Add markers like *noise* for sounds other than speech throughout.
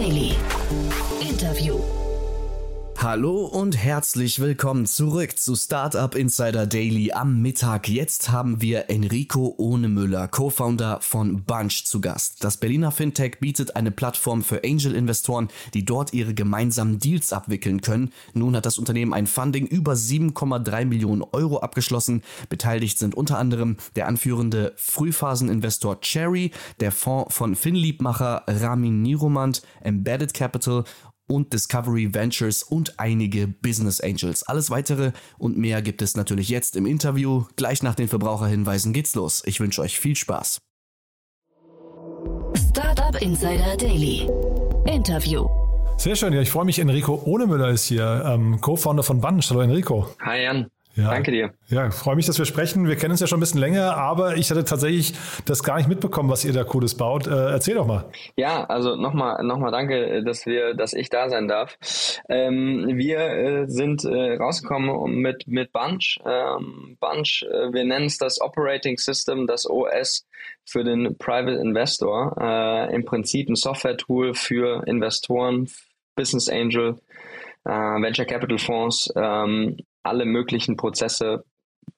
Daily. Hallo und herzlich willkommen zurück zu Startup Insider Daily am Mittag. Jetzt haben wir Enrico Ohnemüller, Co-Founder von Bunch zu Gast. Das Berliner Fintech bietet eine Plattform für Angel-Investoren, die dort ihre gemeinsamen Deals abwickeln können. Nun hat das Unternehmen ein Funding über 7,3 Millionen Euro abgeschlossen. Beteiligt sind unter anderem der anführende Frühphaseninvestor Cherry, der Fonds von Finliebmacher Ramin Niromand, Embedded Capital und Discovery Ventures und einige Business Angels. Alles weitere und mehr gibt es natürlich jetzt im Interview. Gleich nach den Verbraucherhinweisen geht's los. Ich wünsche euch viel Spaß. Startup Insider Daily. Interview. Sehr schön, ja, ich freue mich. Enrico Ohnemüller ist hier, ähm, Co-Founder von Bunch. Hallo Enrico. Hi Jan. Ja. Danke dir. Ja, freue mich, dass wir sprechen. Wir kennen uns ja schon ein bisschen länger, aber ich hatte tatsächlich das gar nicht mitbekommen, was ihr da Cooles baut. Äh, erzähl doch mal. Ja, also nochmal nochmal danke, dass wir, dass ich da sein darf. Ähm, wir äh, sind äh, rausgekommen mit, mit Bunch. Ähm, Bunch, äh, wir nennen es das Operating System, das OS für den Private Investor. Äh, Im Prinzip ein Software-Tool für Investoren, Business Angel, äh, Venture Capital Fonds, ähm, alle möglichen Prozesse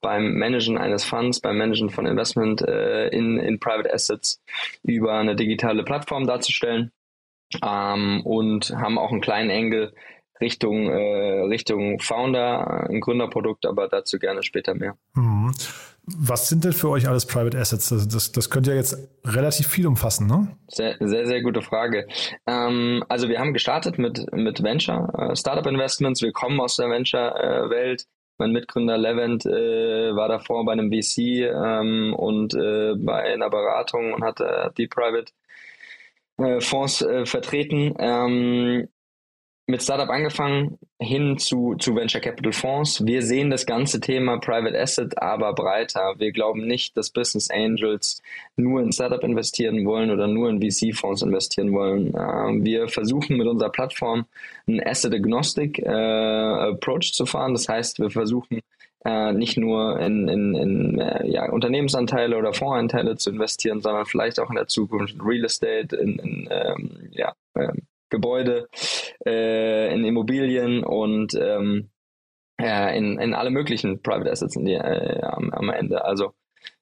beim Managen eines Funds, beim Managen von Investment äh, in, in Private Assets über eine digitale Plattform darzustellen ähm, und haben auch einen kleinen Engel Richtung, äh, Richtung Founder, ein Gründerprodukt, aber dazu gerne später mehr. Mhm. Was sind denn für euch alles Private Assets? Das, das, das könnte ja jetzt relativ viel umfassen, ne? Sehr, sehr, sehr gute Frage. Ähm, also wir haben gestartet mit, mit Venture, äh, Startup Investments. Wir kommen aus der Venture-Welt. mein Mitgründer Levent äh, war davor bei einem VC ähm, und äh, bei einer Beratung und hat äh, die Private äh, Fonds äh, vertreten. Ähm, mit Startup angefangen hin zu, zu Venture Capital Fonds. Wir sehen das ganze Thema Private Asset aber breiter. Wir glauben nicht, dass Business Angels nur in Startup investieren wollen oder nur in VC-Fonds investieren wollen. Ähm, wir versuchen mit unserer Plattform einen Asset Agnostic äh, Approach zu fahren. Das heißt, wir versuchen äh, nicht nur in, in, in äh, ja, Unternehmensanteile oder Fondsanteile zu investieren, sondern vielleicht auch in der Zukunft in Real Estate, in, in ähm, ja, ähm, Gebäude, äh, in Immobilien und ähm, ja, in, in alle möglichen Private Assets die, äh, am, am, Ende. Also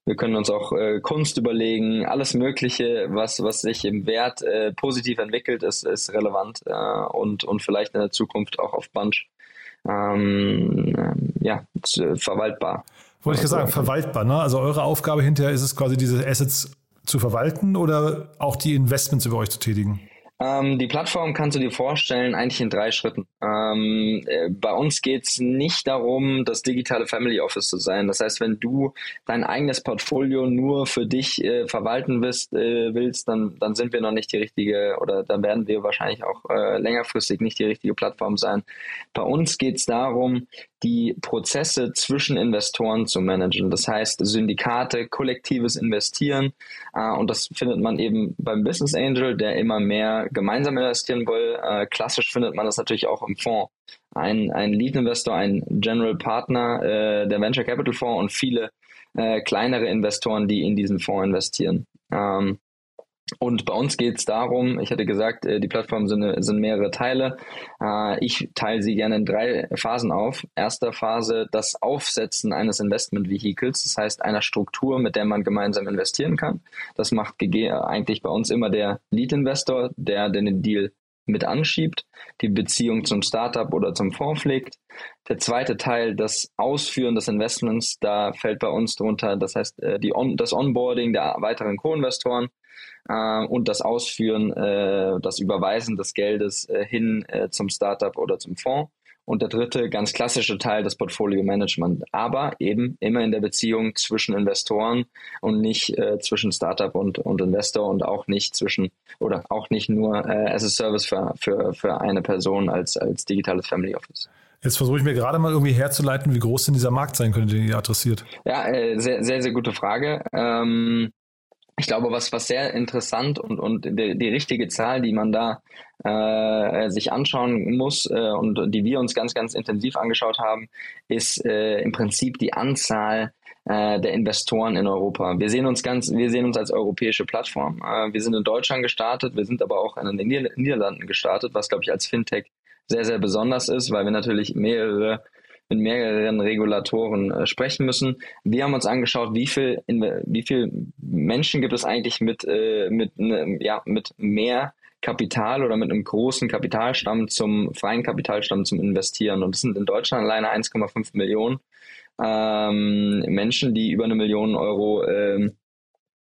wir können uns auch äh, Kunst überlegen, alles Mögliche, was, was sich im Wert äh, positiv entwickelt, ist, ist relevant äh, und, und vielleicht in der Zukunft auch auf Bunch ähm, ja, verwaltbar. Wollte ich sagen, verwaltbar. Ne? Also eure Aufgabe hinterher ist es quasi, diese Assets zu verwalten oder auch die Investments über euch zu tätigen? Ähm, die Plattform kannst du dir vorstellen, eigentlich in drei Schritten. Ähm, äh, bei uns geht es nicht darum, das digitale Family Office zu sein. Das heißt, wenn du dein eigenes Portfolio nur für dich äh, verwalten willst, äh, willst dann, dann sind wir noch nicht die richtige oder dann werden wir wahrscheinlich auch äh, längerfristig nicht die richtige Plattform sein. Bei uns geht es darum, die Prozesse zwischen Investoren zu managen. Das heißt, Syndikate, kollektives Investieren. Äh, und das findet man eben beim Business Angel, der immer mehr gemeinsam investieren will. Äh, klassisch findet man das natürlich auch im Fonds. Ein, ein Lead-Investor, ein General Partner, äh, der Venture Capital Fonds und viele äh, kleinere Investoren, die in diesen Fonds investieren. Ähm, und bei uns geht es darum, ich hatte gesagt, äh, die Plattformen sind, sind mehrere Teile. Äh, ich teile sie gerne in drei Phasen auf. Erste Phase, das Aufsetzen eines Investment-Vehicles, das heißt einer Struktur, mit der man gemeinsam investieren kann. Das macht eigentlich bei uns immer der Lead-Investor, der den Deal mit anschiebt, die Beziehung zum Startup oder zum Fonds pflegt. Der zweite Teil, das Ausführen des Investments, da fällt bei uns drunter, das heißt äh, die On das Onboarding der weiteren Co-Investoren äh, und das Ausführen, äh, das Überweisen des Geldes äh, hin äh, zum Startup oder zum Fonds. Und der dritte, ganz klassische Teil, das Portfolio Management. Aber eben immer in der Beziehung zwischen Investoren und nicht äh, zwischen Startup und, und Investor und auch nicht zwischen oder auch nicht nur äh, as a Service für, für, für eine Person als, als digitales Family Office. Jetzt versuche ich mir gerade mal irgendwie herzuleiten, wie groß denn dieser Markt sein könnte, den ihr adressiert. Ja, äh, sehr, sehr, sehr gute Frage. Ähm, ich glaube, was, was sehr interessant und, und die, die richtige Zahl, die man da äh, sich anschauen muss äh, und die wir uns ganz, ganz intensiv angeschaut haben, ist äh, im Prinzip die Anzahl äh, der Investoren in Europa. Wir sehen uns ganz, wir sehen uns als europäische Plattform. Äh, wir sind in Deutschland gestartet, wir sind aber auch in den Nieder Niederlanden gestartet, was glaube ich als Fintech sehr, sehr besonders ist, weil wir natürlich mehrere mit mehreren Regulatoren äh, sprechen müssen. Wir haben uns angeschaut, wie viel, in, wie viel Menschen gibt es eigentlich mit, äh, mit, ne, ja, mit mehr Kapital oder mit einem großen Kapitalstamm zum freien Kapitalstamm zum Investieren. Und das sind in Deutschland alleine 1,5 Millionen ähm, Menschen, die über eine Million Euro ähm,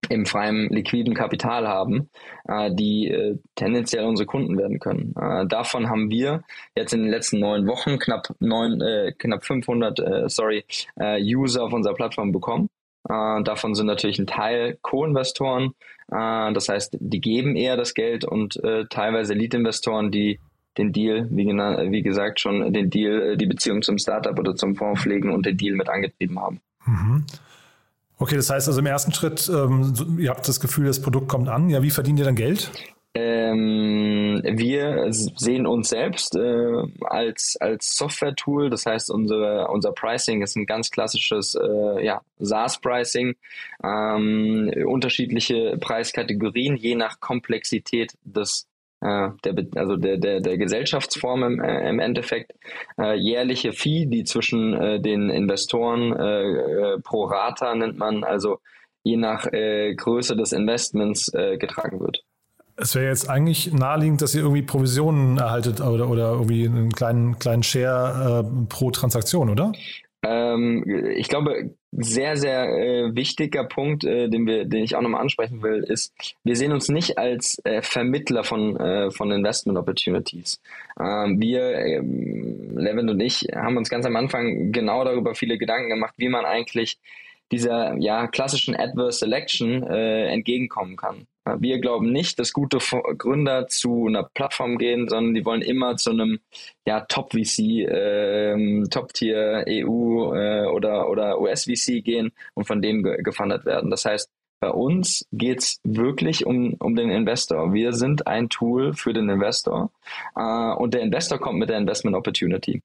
im freien liquiden Kapital haben, äh, die äh, tendenziell unsere Kunden werden können. Äh, davon haben wir jetzt in den letzten neun Wochen knapp neun, äh, knapp 500, äh, sorry, äh, User auf unserer Plattform bekommen. Äh, davon sind natürlich ein Teil Co-Investoren, äh, das heißt, die geben eher das Geld und äh, teilweise Lead-Investoren, die den Deal, wie, wie gesagt schon, den Deal, äh, die Beziehung zum Startup oder zum Fonds pflegen und den Deal mit angetrieben haben. Mhm. Okay, das heißt also im ersten Schritt, ähm, ihr habt das Gefühl, das Produkt kommt an. Ja, wie verdient ihr dann Geld? Ähm, wir sehen uns selbst äh, als, als Software-Tool. Das heißt, unsere, unser Pricing ist ein ganz klassisches äh, ja, SaaS-Pricing. Ähm, unterschiedliche Preiskategorien, je nach Komplexität des der, also der, der, der Gesellschaftsform im, äh, im Endeffekt, äh, jährliche Fee, die zwischen äh, den Investoren äh, äh, pro Rata nennt man, also je nach äh, Größe des Investments äh, getragen wird. Es wäre jetzt eigentlich naheliegend, dass ihr irgendwie Provisionen erhaltet oder, oder irgendwie einen kleinen, kleinen Share äh, pro Transaktion, oder? Ähm, ich glaube, sehr, sehr äh, wichtiger Punkt, äh, den, wir, den ich auch nochmal ansprechen will, ist, wir sehen uns nicht als äh, Vermittler von, äh, von Investment Opportunities. Ähm, wir, ähm, Levin und ich, haben uns ganz am Anfang genau darüber viele Gedanken gemacht, wie man eigentlich dieser ja, klassischen Adverse Selection äh, entgegenkommen kann. Wir glauben nicht, dass gute Gründer zu einer Plattform gehen, sondern die wollen immer zu einem ja, Top-VC, ähm, Top-Tier EU äh, oder, oder US-VC gehen und von dem ge gefundet werden. Das heißt, bei uns geht's wirklich um, um den Investor. Wir sind ein Tool für den Investor äh, und der Investor kommt mit der Investment Opportunity.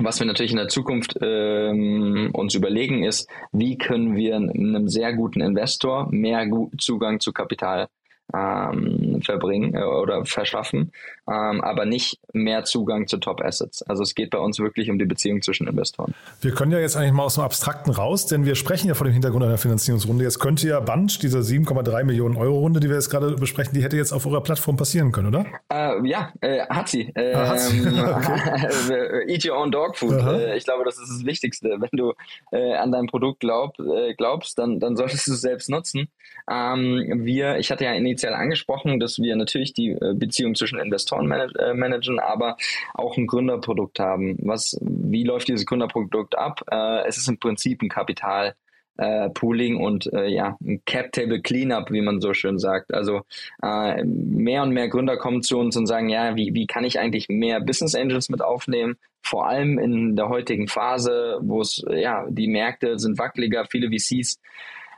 Was wir natürlich in der Zukunft ähm, uns überlegen ist, wie können wir einem sehr guten Investor mehr Zugang zu Kapital ähm, verbringen äh, oder verschaffen, ähm, aber nicht mehr Zugang zu Top Assets. Also es geht bei uns wirklich um die Beziehung zwischen Investoren. Wir können ja jetzt eigentlich mal aus dem Abstrakten raus, denn wir sprechen ja vor dem Hintergrund einer Finanzierungsrunde. Jetzt könnte ja Bunch, diese 7,3 Millionen Euro Runde, die wir jetzt gerade besprechen, die hätte jetzt auf eurer Plattform passieren können, oder? Äh, ja, äh, hat sie. ah, hat sie. Ähm, *laughs* *laughs* okay. Eat your own dog food. Äh, ich glaube, das ist das Wichtigste. Wenn du äh, an dein Produkt glaub, äh, glaubst, dann, dann solltest du es selbst nutzen. Ähm, wir, ich hatte ja initial angesprochen, dass wir natürlich die äh, Beziehung zwischen Investoren manag äh, managen, aber auch ein Gründerprodukt haben. Was, wie läuft dieses Gründerprodukt ab? Äh, es ist im Prinzip ein Kapital. Äh, Pooling und äh, ja, ein Cap-Table Cleanup, wie man so schön sagt. Also äh, mehr und mehr Gründer kommen zu uns und sagen, ja, wie, wie kann ich eigentlich mehr Business Angels mit aufnehmen? Vor allem in der heutigen Phase, wo es, ja, die Märkte sind wackeliger, viele VCs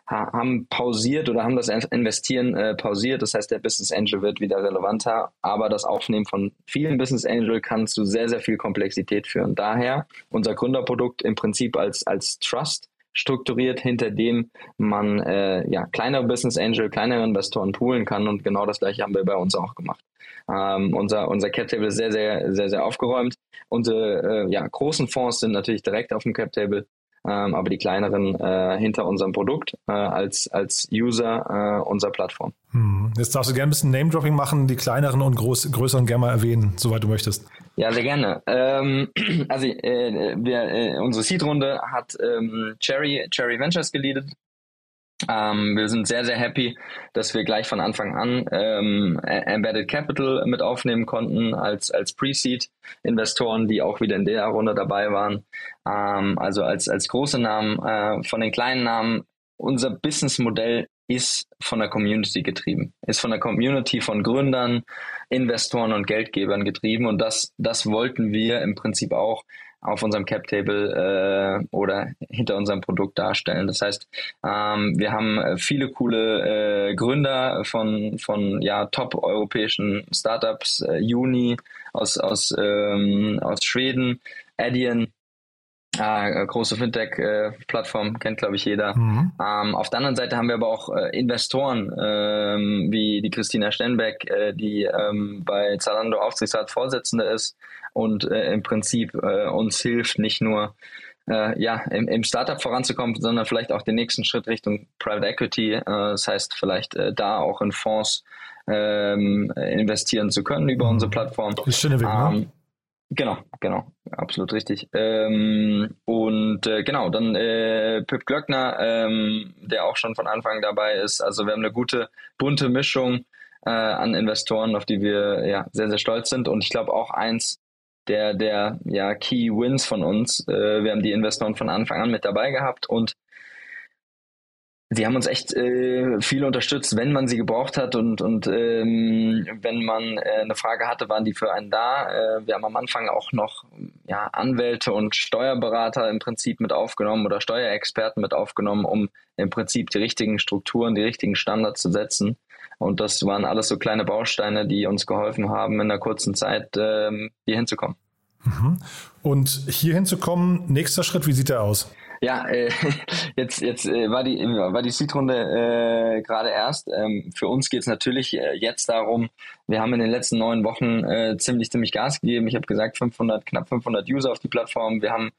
haben pausiert oder haben das Investieren äh, pausiert. Das heißt, der Business Angel wird wieder relevanter, aber das Aufnehmen von vielen Business Angel kann zu sehr, sehr viel Komplexität führen. Daher unser Gründerprodukt im Prinzip als, als Trust strukturiert, hinter dem man äh, ja, kleinere Business Angel, kleinere Investoren poolen kann und genau das gleiche haben wir bei uns auch gemacht. Ähm, unser, unser Cap Table ist sehr, sehr, sehr, sehr aufgeräumt. Unsere äh, ja, großen Fonds sind natürlich direkt auf dem Cap Table ähm, aber die kleineren äh, hinter unserem Produkt äh, als, als User äh, unserer Plattform. Hm. Jetzt darfst du gerne ein bisschen Name-Dropping machen, die kleineren und groß, größeren gerne mal erwähnen, soweit du möchtest. Ja, sehr gerne. Ähm, *clears throat* also äh, wir, äh, unsere Seed-Runde hat ähm, Cherry, Cherry Ventures geleadet. Ähm, wir sind sehr, sehr happy, dass wir gleich von Anfang an ähm, Embedded Capital mit aufnehmen konnten als, als Pre-Seed-Investoren, die auch wieder in der Runde dabei waren. Ähm, also als, als große Namen. Äh, von den kleinen Namen, unser Businessmodell ist von der Community getrieben, ist von der Community von Gründern, Investoren und Geldgebern getrieben. Und das, das wollten wir im Prinzip auch auf unserem Cap-Table äh, oder hinter unserem Produkt darstellen. Das heißt, ähm, wir haben viele coole äh, Gründer von, von ja, top-europäischen Startups, äh, Uni aus, aus, ähm, aus Schweden, Adyen, äh, große Fintech-Plattform, äh, kennt glaube ich jeder. Mhm. Ähm, auf der anderen Seite haben wir aber auch äh, Investoren, ähm, wie die Christina Stenbeck, äh, die ähm, bei Zalando Aufsichtsrat Vorsitzende ist und äh, im Prinzip äh, uns hilft, nicht nur ja, im, im, Startup voranzukommen, sondern vielleicht auch den nächsten Schritt Richtung Private Equity. das heißt, vielleicht da auch in Fonds ähm, investieren zu können über mhm. unsere Plattform. Ist schon Weg, ne? Genau, genau, absolut richtig. Ähm, und äh, genau, dann äh, Pip Glöckner, ähm, der auch schon von Anfang dabei ist. Also wir haben eine gute, bunte Mischung äh, an Investoren, auf die wir ja sehr, sehr stolz sind. Und ich glaube auch eins der, der ja, Key Wins von uns. Äh, wir haben die Investoren von Anfang an mit dabei gehabt und Sie haben uns echt äh, viel unterstützt, wenn man sie gebraucht hat und, und ähm, wenn man äh, eine Frage hatte, waren die für einen da. Äh, wir haben am Anfang auch noch ja, Anwälte und Steuerberater im Prinzip mit aufgenommen oder Steuerexperten mit aufgenommen, um im Prinzip die richtigen Strukturen, die richtigen Standards zu setzen. Und das waren alles so kleine Bausteine, die uns geholfen haben, in einer kurzen Zeit ähm, hier hinzukommen. Mhm. Und hier hinzukommen, nächster Schritt, wie sieht der aus? Ja, äh, *laughs* jetzt, jetzt äh, war die, war die Seed-Runde äh, gerade erst. Ähm, für uns geht es natürlich äh, jetzt darum, wir haben in den letzten neun Wochen äh, ziemlich, ziemlich Gas gegeben. Ich habe gesagt, 500, knapp 500 User auf die Plattform. Wir haben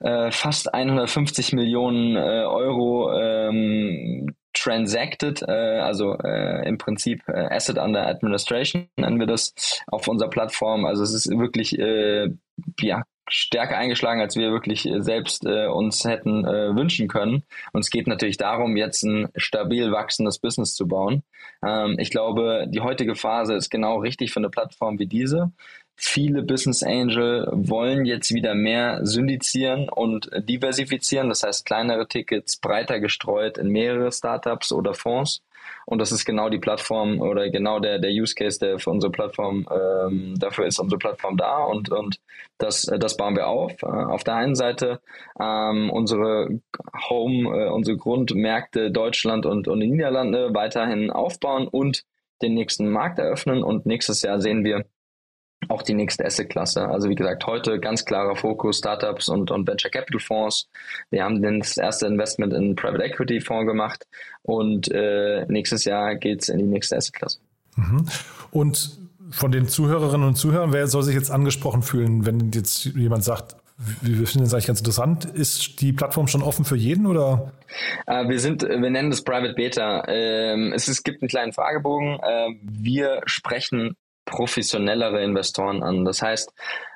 äh, fast 150 Millionen Euro ähm, transacted, also im Prinzip Asset Under Administration nennen wir das auf unserer Plattform. Also es ist wirklich ja stärker eingeschlagen, als wir wirklich äh, selbst äh, uns hätten äh, wünschen können. Und es geht natürlich darum, jetzt ein stabil wachsendes Business zu bauen. Ähm, ich glaube, die heutige Phase ist genau richtig für eine Plattform wie diese. Viele Business Angel wollen jetzt wieder mehr syndizieren und diversifizieren, das heißt kleinere Tickets breiter gestreut in mehrere Startups oder Fonds. Und das ist genau die Plattform oder genau der, der Use Case, der für unsere Plattform, ähm, dafür ist unsere Plattform da und, und das, das bauen wir auf. Äh, auf der einen Seite ähm, unsere Home, äh, unsere Grundmärkte Deutschland und, und die Niederlande weiterhin aufbauen und den nächsten Markt eröffnen. Und nächstes Jahr sehen wir auch die nächste Asset-Klasse. Also wie gesagt, heute ganz klarer Fokus Startups und, und Venture Capital Fonds. Wir haben das erste Investment in Private Equity Fonds gemacht und äh, nächstes Jahr geht es in die nächste Asset-Klasse. Mhm. Und von den Zuhörerinnen und Zuhörern, wer soll sich jetzt angesprochen fühlen, wenn jetzt jemand sagt, wir finden das eigentlich ganz interessant. Ist die Plattform schon offen für jeden oder? Äh, wir sind, wir nennen das Private Beta. Ähm, es, gibt einen kleinen Fragebogen. Äh, wir sprechen professionellere Investoren an. Das heißt,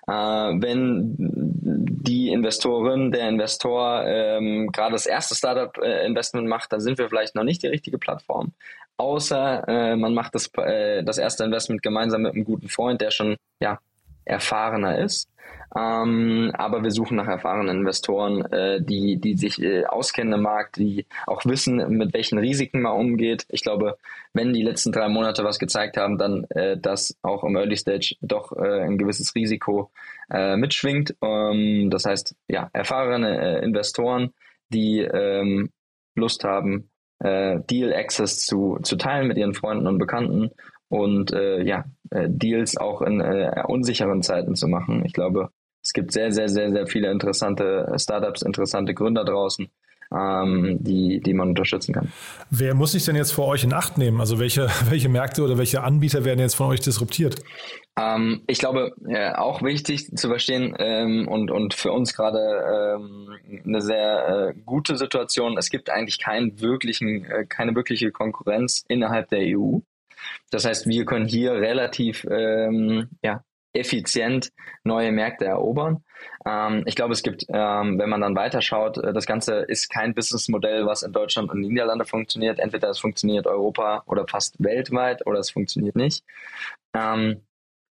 äh, wenn die Investorin, der Investor ähm, gerade das erste Startup-Investment macht, dann sind wir vielleicht noch nicht die richtige Plattform. Außer äh, man macht das, äh, das erste Investment gemeinsam mit einem guten Freund, der schon ja, erfahrener ist. Ähm, aber wir suchen nach erfahrenen Investoren, äh, die, die sich äh, auskennen im Markt, die auch wissen, mit welchen Risiken man umgeht. Ich glaube, wenn die letzten drei Monate was gezeigt haben, dann, äh, dass auch im Early Stage doch äh, ein gewisses Risiko äh, mitschwingt. Ähm, das heißt, ja, erfahrene äh, Investoren, die ähm, Lust haben, Deal Access zu, zu teilen mit ihren Freunden und Bekannten und ja, Deals auch in unsicheren Zeiten zu machen. Ich glaube, es gibt sehr, sehr, sehr, sehr viele interessante Startups, interessante Gründer draußen, ähm, die, die man unterstützen kann. Wer muss sich denn jetzt vor euch in Acht nehmen? Also welche, *laughs* welche Märkte oder welche Anbieter werden jetzt von euch disruptiert? Ähm, ich glaube, äh, auch wichtig zu verstehen ähm, und, und für uns gerade ähm, eine sehr äh, gute Situation. Es gibt eigentlich keinen wirklichen, äh, keine wirkliche Konkurrenz innerhalb der EU. Das heißt, wir können hier relativ ähm, ja, effizient neue Märkte erobern. Ähm, ich glaube, es gibt, ähm, wenn man dann weiterschaut, äh, das Ganze ist kein Businessmodell, was in Deutschland und Niederlande funktioniert. Entweder es funktioniert Europa oder fast weltweit oder es funktioniert nicht. Ähm,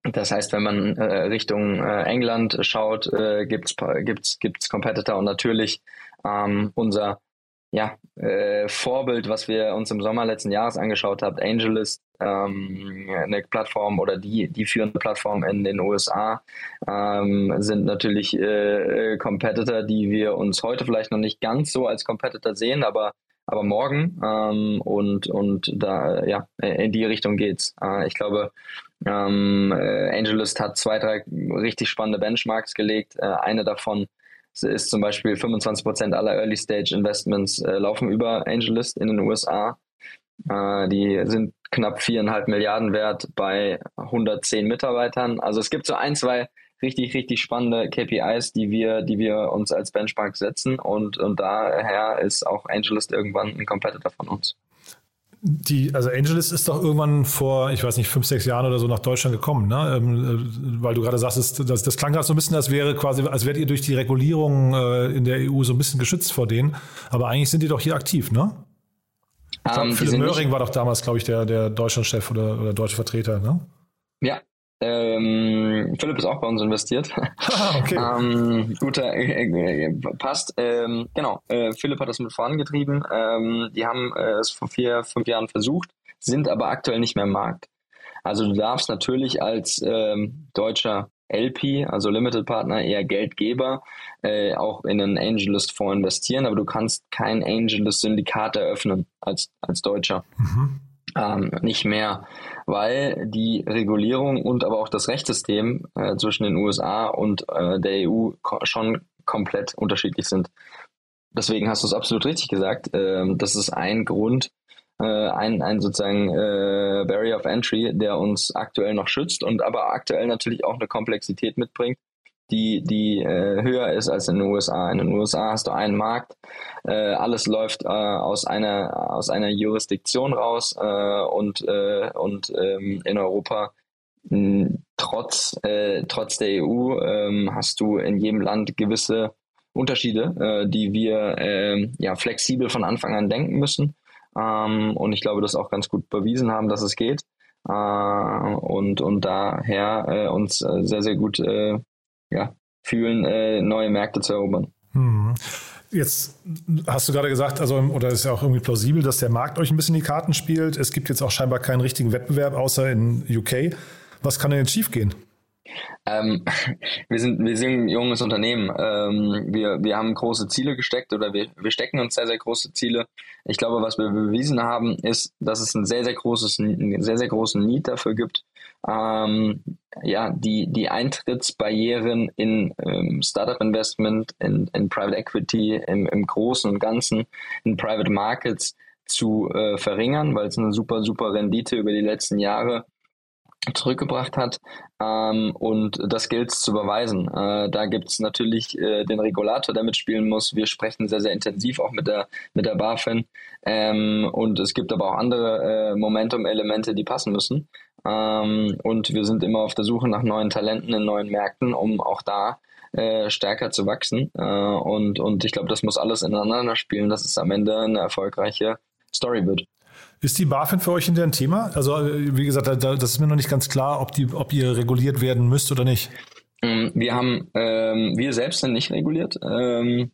das heißt, wenn man äh, Richtung äh, England schaut, äh, gibt's gibt's gibt's Competitor und natürlich ähm, unser ja, äh, Vorbild, was wir uns im Sommer letzten Jahres angeschaut haben, AngelList, ähm, eine Plattform oder die, die führende Plattform in den USA, ähm, sind natürlich äh, äh, Competitor, die wir uns heute vielleicht noch nicht ganz so als Competitor sehen, aber aber morgen ähm, und und da ja in die Richtung geht's. Äh, ich glaube, ähm, äh, AngelList hat zwei drei richtig spannende Benchmarks gelegt. Äh, eine davon ist zum Beispiel 25 Prozent aller Early Stage Investments laufen über AngelList in den USA. Äh, die sind knapp viereinhalb Milliarden wert bei 110 Mitarbeitern. Also es gibt so ein, zwei richtig, richtig spannende KPIs, die wir, die wir uns als Benchmark setzen und, und daher ist auch AngelList irgendwann ein Competitor von uns. Die, also Angelist ist doch irgendwann vor, ich weiß nicht, fünf, sechs Jahren oder so nach Deutschland gekommen, ne? Ähm, äh, weil du gerade sagst, das, das klang gerade so ein bisschen, als wäre quasi, als wärt ihr durch die Regulierung äh, in der EU so ein bisschen geschützt vor denen. Aber eigentlich sind die doch hier aktiv, ne? Glaub, ähm, Philipp Möhring war doch damals, glaube ich, der, der Deutschlandchef oder, oder deutsche Vertreter, ne? Ja, ähm, Philipp ist auch bei uns investiert. Ah, *laughs* *laughs* okay. ähm, guter, äh, äh, passt. Ähm, genau, äh, Philipp hat das mit vorangetrieben. Ähm, die haben äh, es vor vier, fünf Jahren versucht, sind aber aktuell nicht mehr im Markt. Also du darfst natürlich als ähm, deutscher LP, also Limited Partner, eher Geldgeber, äh, auch in einen Angelist-Fonds investieren, aber du kannst kein Angelist-Syndikat eröffnen als, als Deutscher. Mhm ähm, nicht mehr, weil die Regulierung und aber auch das Rechtssystem äh, zwischen den USA und äh, der EU ko schon komplett unterschiedlich sind. Deswegen hast du es absolut richtig gesagt. Äh, das ist ein Grund, äh, ein, ein sozusagen äh, Barrier of Entry, der uns aktuell noch schützt und aber aktuell natürlich auch eine Komplexität mitbringt, die, die äh, höher ist als in den USA. In den USA hast du einen Markt, äh, alles läuft äh, aus einer aus einer Jurisdiktion raus äh, und äh, und ähm, in Europa mh, trotz äh, trotz der EU ähm, hast du in jedem Land gewisse Unterschiede, äh, die wir äh, ja flexibel von Anfang an denken müssen. Ähm, und ich glaube, das auch ganz gut bewiesen haben, dass es geht. Äh, und, und daher äh, uns äh, sehr, sehr gut äh, ja, fühlen, äh, neue Märkte zu erobern. Hm. Jetzt hast du gerade gesagt, also oder ist ja auch irgendwie plausibel, dass der Markt euch ein bisschen die Karten spielt. Es gibt jetzt auch scheinbar keinen richtigen Wettbewerb außer in UK. Was kann denn jetzt schiefgehen? Ähm, *laughs* wir, sind, wir sind ein junges Unternehmen. Ähm, wir, wir haben große Ziele gesteckt oder wir, wir stecken uns sehr, sehr große Ziele. Ich glaube, was wir bewiesen haben, ist, dass es ein sehr, sehr großes, einen sehr, sehr großen Need dafür gibt, ähm, ja, die, die Eintrittsbarrieren in ähm, Startup Investment, in, in Private Equity, im, im Großen und Ganzen, in Private Markets zu äh, verringern, weil es eine super, super Rendite über die letzten Jahre zurückgebracht hat. Ähm, und das gilt zu beweisen. Äh, da gibt es natürlich äh, den Regulator, der mitspielen muss. Wir sprechen sehr, sehr intensiv auch mit der, mit der BaFin. Ähm, und es gibt aber auch andere äh, Momentum-Elemente, die passen müssen. Ähm, und wir sind immer auf der Suche nach neuen Talenten in neuen Märkten, um auch da äh, stärker zu wachsen. Äh, und, und ich glaube, das muss alles ineinander spielen, dass es am Ende eine erfolgreiche Story wird. Ist die BaFin für euch hinter ein Thema? Also, äh, wie gesagt, das ist mir noch nicht ganz klar, ob, die, ob ihr reguliert werden müsst oder nicht. Ähm, wir haben, ähm, wir selbst sind nicht reguliert. Ähm,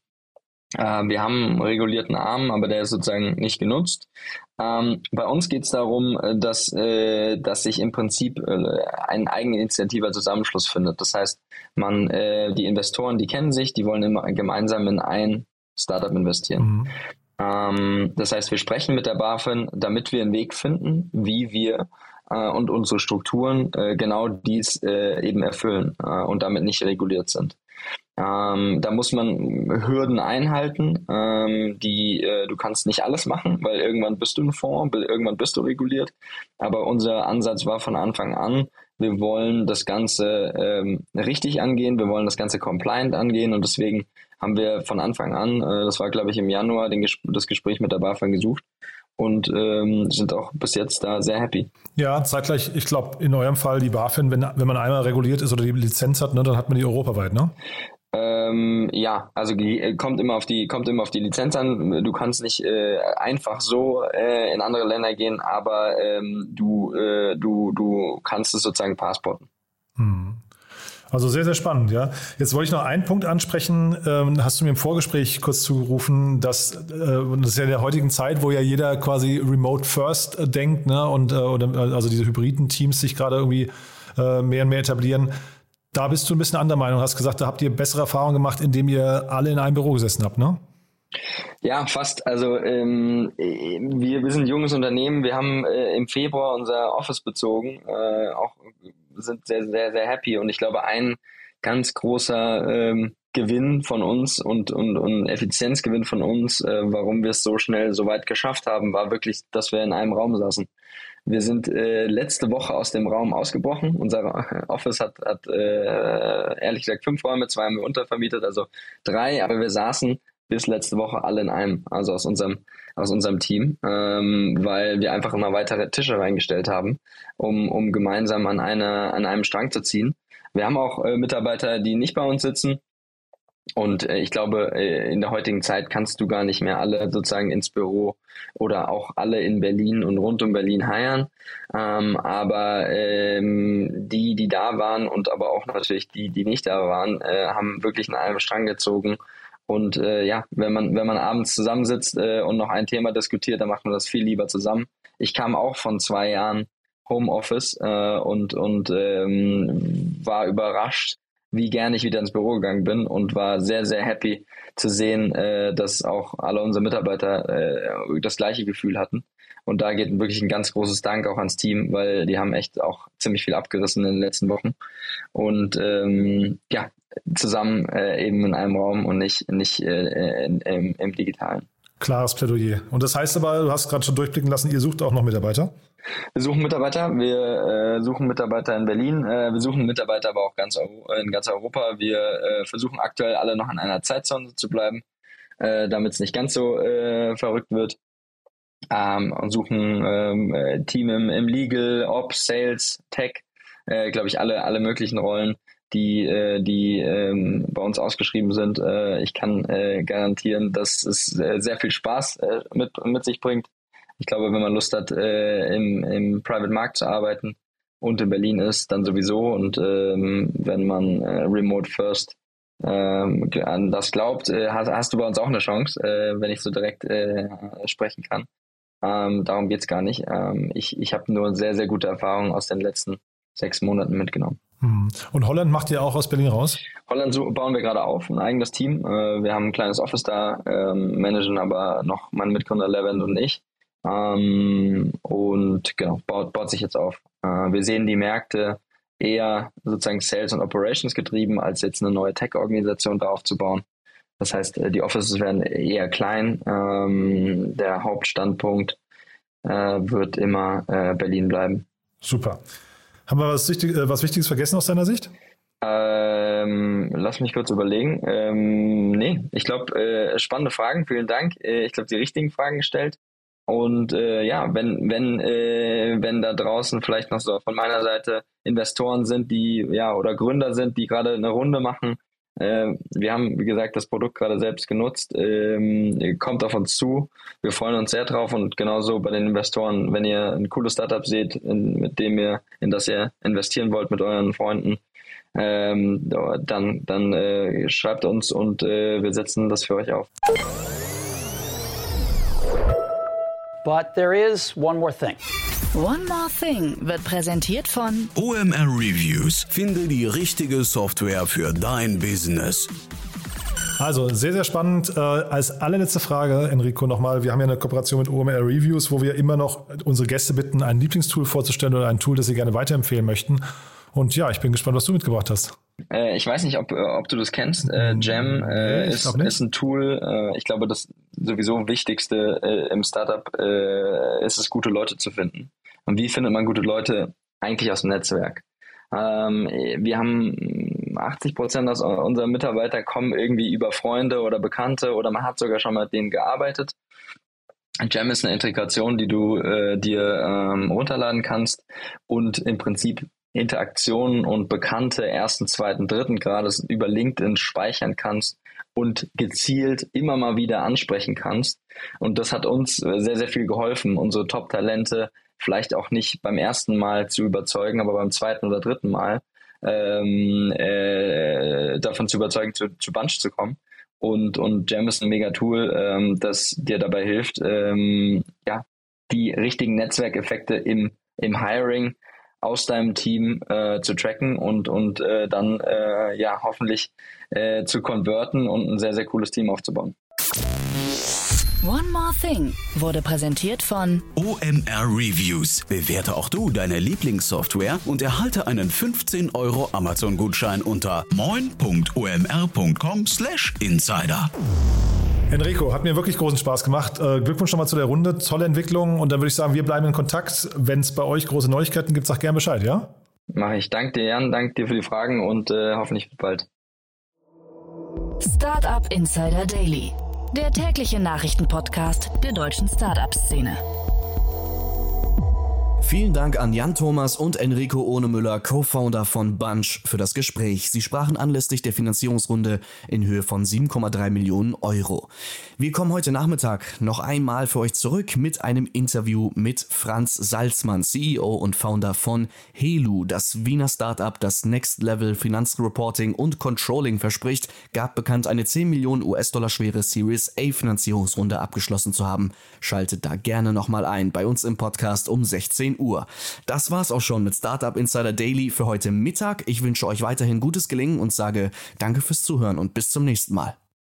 äh, wir haben einen regulierten Arm, aber der ist sozusagen nicht genutzt. Ähm, bei uns geht es darum, äh, dass, äh, dass sich im Prinzip äh, ein eigeninitiativer Zusammenschluss findet. Das heißt, man, äh, die Investoren, die kennen sich, die wollen immer gemeinsam in ein Startup investieren. Mhm. Ähm, das heißt, wir sprechen mit der BaFin, damit wir einen Weg finden, wie wir äh, und unsere Strukturen äh, genau dies äh, eben erfüllen äh, und damit nicht reguliert sind. Ähm, da muss man Hürden einhalten. Ähm, die äh, du kannst nicht alles machen, weil irgendwann bist du ein Fonds, irgendwann bist du reguliert. Aber unser Ansatz war von Anfang an, wir wollen das Ganze ähm, richtig angehen, wir wollen das Ganze compliant angehen und deswegen haben wir von Anfang an, äh, das war glaube ich im Januar, den, das Gespräch mit der BaFin gesucht und ähm, sind auch bis jetzt da sehr happy. Ja, zeitgleich, ich glaube, in eurem Fall die BaFin, wenn, wenn man einmal reguliert ist oder die Lizenz hat, ne, dann hat man die europaweit, ne? Ähm, ja, also äh, kommt immer auf die kommt immer auf die Lizenz an. Du kannst nicht äh, einfach so äh, in andere Länder gehen, aber ähm, du äh, du du kannst es sozusagen passporten. Hm. Also sehr, sehr spannend, ja. Jetzt wollte ich noch einen Punkt ansprechen. Ähm, hast du mir im Vorgespräch kurz zugerufen, dass äh, das ist ja in der heutigen Zeit, wo ja jeder quasi Remote First äh, denkt, ne? Und äh, oder, also diese hybriden Teams sich gerade irgendwie äh, mehr und mehr etablieren. Da bist du ein bisschen anderer Meinung. Hast gesagt, da habt ihr bessere Erfahrungen gemacht, indem ihr alle in einem Büro gesessen habt, ne? Ja, fast. Also ähm, wir, wir sind ein junges Unternehmen. Wir haben äh, im Februar unser Office bezogen. Äh, auch sind sehr, sehr, sehr happy. Und ich glaube, ein ganz großer ähm, Gewinn von uns und, und, und Effizienzgewinn von uns, äh, warum wir es so schnell so weit geschafft haben, war wirklich, dass wir in einem Raum saßen. Wir sind äh, letzte Woche aus dem Raum ausgebrochen. Unser *laughs* Office hat, hat äh, ehrlich gesagt fünf Räume, zwei haben wir untervermietet, also drei, aber wir saßen bis letzte Woche alle in einem, also aus unserem, aus unserem Team, ähm, weil wir einfach immer weitere Tische reingestellt haben, um, um gemeinsam an, eine, an einem Strang zu ziehen. Wir haben auch äh, Mitarbeiter, die nicht bei uns sitzen. Und äh, ich glaube, äh, in der heutigen Zeit kannst du gar nicht mehr alle sozusagen ins Büro oder auch alle in Berlin und rund um Berlin heiern. Ähm, aber ähm, die, die da waren und aber auch natürlich die, die nicht da waren, äh, haben wirklich an einem Strang gezogen und äh, ja, wenn man, wenn man abends zusammensitzt äh, und noch ein Thema diskutiert, dann macht man das viel lieber zusammen. Ich kam auch von zwei Jahren Homeoffice äh, und, und ähm, war überrascht, wie gern ich wieder ins Büro gegangen bin und war sehr, sehr happy zu sehen, äh, dass auch alle unsere Mitarbeiter äh, das gleiche Gefühl hatten. Und da geht wirklich ein ganz großes Dank auch ans Team, weil die haben echt auch ziemlich viel abgerissen in den letzten Wochen. Und ähm, ja, zusammen äh, eben in einem Raum und nicht, nicht äh, in, im, im digitalen. Klares Plädoyer. Und das heißt aber, du hast gerade schon durchblicken lassen, ihr sucht auch noch Mitarbeiter? Wir suchen Mitarbeiter, wir äh, suchen Mitarbeiter in Berlin, äh, wir suchen Mitarbeiter aber auch ganz in ganz Europa. Wir äh, versuchen aktuell alle noch in einer Zeitzone zu bleiben, äh, damit es nicht ganz so äh, verrückt wird. Ähm, und suchen ähm, äh, Team im, im Legal, Ops, Sales, Tech, glaube ich, alle, alle möglichen Rollen die, äh, die ähm, bei uns ausgeschrieben sind. Äh, ich kann äh, garantieren, dass es äh, sehr viel Spaß äh, mit, mit sich bringt. Ich glaube, wenn man Lust hat, äh, im, im Private Markt zu arbeiten und in Berlin ist, dann sowieso. Und ähm, wenn man äh, Remote First ähm, an das glaubt, äh, hast, hast du bei uns auch eine Chance, äh, wenn ich so direkt äh, sprechen kann. Ähm, darum geht's gar nicht. Ähm, ich ich habe nur sehr, sehr gute Erfahrungen aus den letzten sechs Monaten mitgenommen. Hm. Und Holland macht ihr auch aus Berlin raus? Holland bauen wir gerade auf, ein eigenes Team. Äh, wir haben ein kleines Office da, ähm, managen aber noch mein Mitgründer Levent und ich. Ähm, und genau, baut, baut sich jetzt auf. Äh, wir sehen die Märkte eher sozusagen Sales und Operations getrieben, als jetzt eine neue Tech-Organisation da aufzubauen. Das heißt, äh, die Offices werden eher klein. Ähm, der Hauptstandpunkt wird immer Berlin bleiben. Super. Haben wir was, Wichtig, äh, was Wichtiges vergessen aus deiner Sicht? Ähm, lass mich kurz überlegen. Ähm, nee, ich glaube, äh, spannende Fragen, vielen Dank. Äh, ich glaube, die richtigen Fragen gestellt. Und äh, ja, wenn, wenn, äh, wenn da draußen vielleicht noch so von meiner Seite Investoren sind, die, ja, oder Gründer sind, die gerade eine Runde machen, wir haben, wie gesagt, das Produkt gerade selbst genutzt. Ähm, kommt auf uns zu. Wir freuen uns sehr drauf und genauso bei den Investoren, wenn ihr ein cooles Startup seht, in, mit dem ihr, in das ihr investieren wollt mit euren Freunden, ähm, dann, dann äh, schreibt uns und äh, wir setzen das für euch auf. But there is one more thing. One More Thing wird präsentiert von OMR Reviews. Finde die richtige Software für dein Business. Also sehr, sehr spannend. Äh, als allerletzte Frage, Enrico, nochmal. Wir haben ja eine Kooperation mit OMR Reviews, wo wir immer noch unsere Gäste bitten, ein Lieblingstool vorzustellen oder ein Tool, das sie gerne weiterempfehlen möchten. Und ja, ich bin gespannt, was du mitgebracht hast. Äh, ich weiß nicht, ob, ob du das kennst. Äh, Jam äh, ist, ist, ein Tool. Äh, ich glaube, das sowieso Wichtigste äh, im Startup äh, ist es, gute Leute zu finden. Und wie findet man gute Leute? Eigentlich aus dem Netzwerk. Ähm, wir haben 80 Prozent unserer Mitarbeiter kommen irgendwie über Freunde oder Bekannte oder man hat sogar schon mal mit denen gearbeitet. Jam ist eine Integration, die du äh, dir ähm, runterladen kannst und im Prinzip Interaktionen und bekannte ersten, zweiten, dritten Grades über LinkedIn speichern kannst und gezielt immer mal wieder ansprechen kannst. Und das hat uns äh, sehr, sehr viel geholfen, unsere Top-Talente vielleicht auch nicht beim ersten Mal zu überzeugen, aber beim zweiten oder dritten Mal ähm, äh, davon zu überzeugen, zu, zu Bunch zu kommen. Und, und Jam ist ein mega Tool, ähm, das dir dabei hilft, ähm, ja, die richtigen Netzwerkeffekte im, im Hiring aus deinem Team äh, zu tracken und, und äh, dann äh, ja hoffentlich äh, zu konverten und ein sehr, sehr cooles Team aufzubauen. One More Thing wurde präsentiert von OMR Reviews. Bewerte auch du deine Lieblingssoftware und erhalte einen 15 Euro Amazon-Gutschein unter moin.omr.com/insider. Enrico, hat mir wirklich großen Spaß gemacht. Äh, Glückwunsch nochmal zu der Runde. Tolle Entwicklung. Und dann würde ich sagen, wir bleiben in Kontakt. Wenn es bei euch große Neuigkeiten gibt, sag gerne Bescheid, ja? Mache ich. Danke dir, Jan. Danke dir für die Fragen und äh, hoffentlich bald. Startup Insider Daily der tägliche Nachrichtenpodcast der deutschen Startup-Szene. Vielen Dank an Jan Thomas und Enrico Ohnemüller, Co-Founder von Bunch, für das Gespräch. Sie sprachen anlässlich der Finanzierungsrunde in Höhe von 7,3 Millionen Euro. Wir kommen heute Nachmittag noch einmal für euch zurück mit einem Interview mit Franz Salzmann, CEO und Founder von Helu, das Wiener Startup, das Next Level Finanzreporting und Controlling verspricht, gab bekannt, eine 10 Millionen US-Dollar schwere Series A Finanzierungsrunde abgeschlossen zu haben. Schaltet da gerne nochmal ein bei uns im Podcast um 16 Uhr. Das war's auch schon mit Startup Insider Daily für heute Mittag. Ich wünsche euch weiterhin gutes Gelingen und sage danke fürs Zuhören und bis zum nächsten Mal.